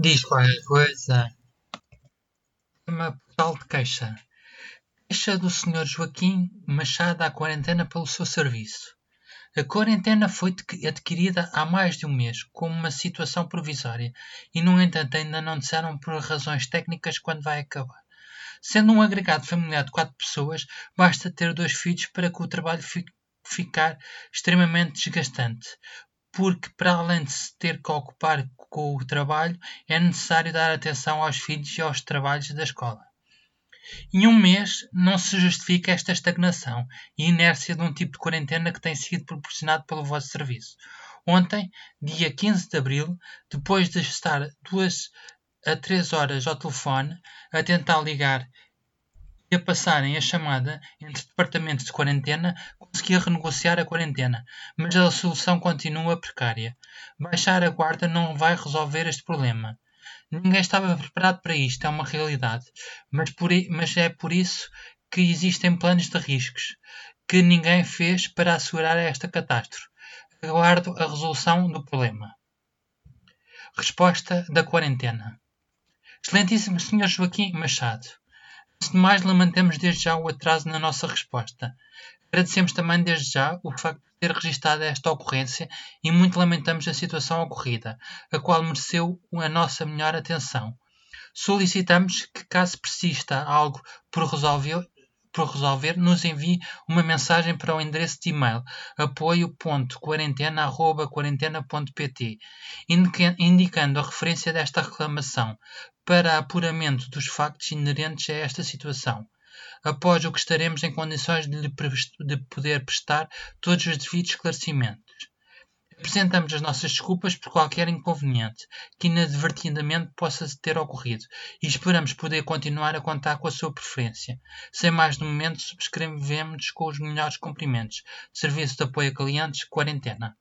Diz qualquer coisa. Tema portal de queixa. Queixa do Sr. Joaquim Machado à quarentena pelo seu serviço. A quarentena foi adquirida há mais de um mês, como uma situação provisória, e, no entanto, ainda não disseram por razões técnicas quando vai acabar. Sendo um agregado familiar de quatro pessoas, basta ter dois filhos para que o trabalho fique ficar extremamente desgastante, porque para além de se ter que ocupar com o trabalho, é necessário dar atenção aos filhos e aos trabalhos da escola. Em um mês não se justifica esta estagnação e inércia de um tipo de quarentena que tem sido proporcionado pelo vosso serviço. Ontem, dia 15 de abril, depois de estar duas a três horas ao telefone a tentar ligar e a passarem a chamada entre departamentos de quarentena, conseguia renegociar a quarentena, mas a solução continua precária. Baixar a guarda não vai resolver este problema. Ninguém estava preparado para isto, é uma realidade, mas, por, mas é por isso que existem planos de riscos que ninguém fez para assegurar esta catástrofe. Aguardo a resolução do problema. Resposta da quarentena. Excelentíssimo Sr. Joaquim Machado, Antes de mais, lamentamos desde já o atraso na nossa resposta. Agradecemos também desde já o facto de ter registado esta ocorrência e muito lamentamos a situação ocorrida, a qual mereceu a nossa melhor atenção. Solicitamos que, caso persista algo por resolver, por resolver, nos envie uma mensagem para o endereço de e-mail apoio.quarentena.quarentena.pt indicando a referência desta reclamação para apuramento dos factos inerentes a esta situação após o que estaremos em condições de lhe de poder prestar todos os devidos esclarecimentos. Apresentamos as nossas desculpas por qualquer inconveniente que inadvertidamente possa ter ocorrido e esperamos poder continuar a contar com a sua preferência. Sem mais no momento, subscrevemos com os melhores cumprimentos. Serviço de apoio a clientes, quarentena.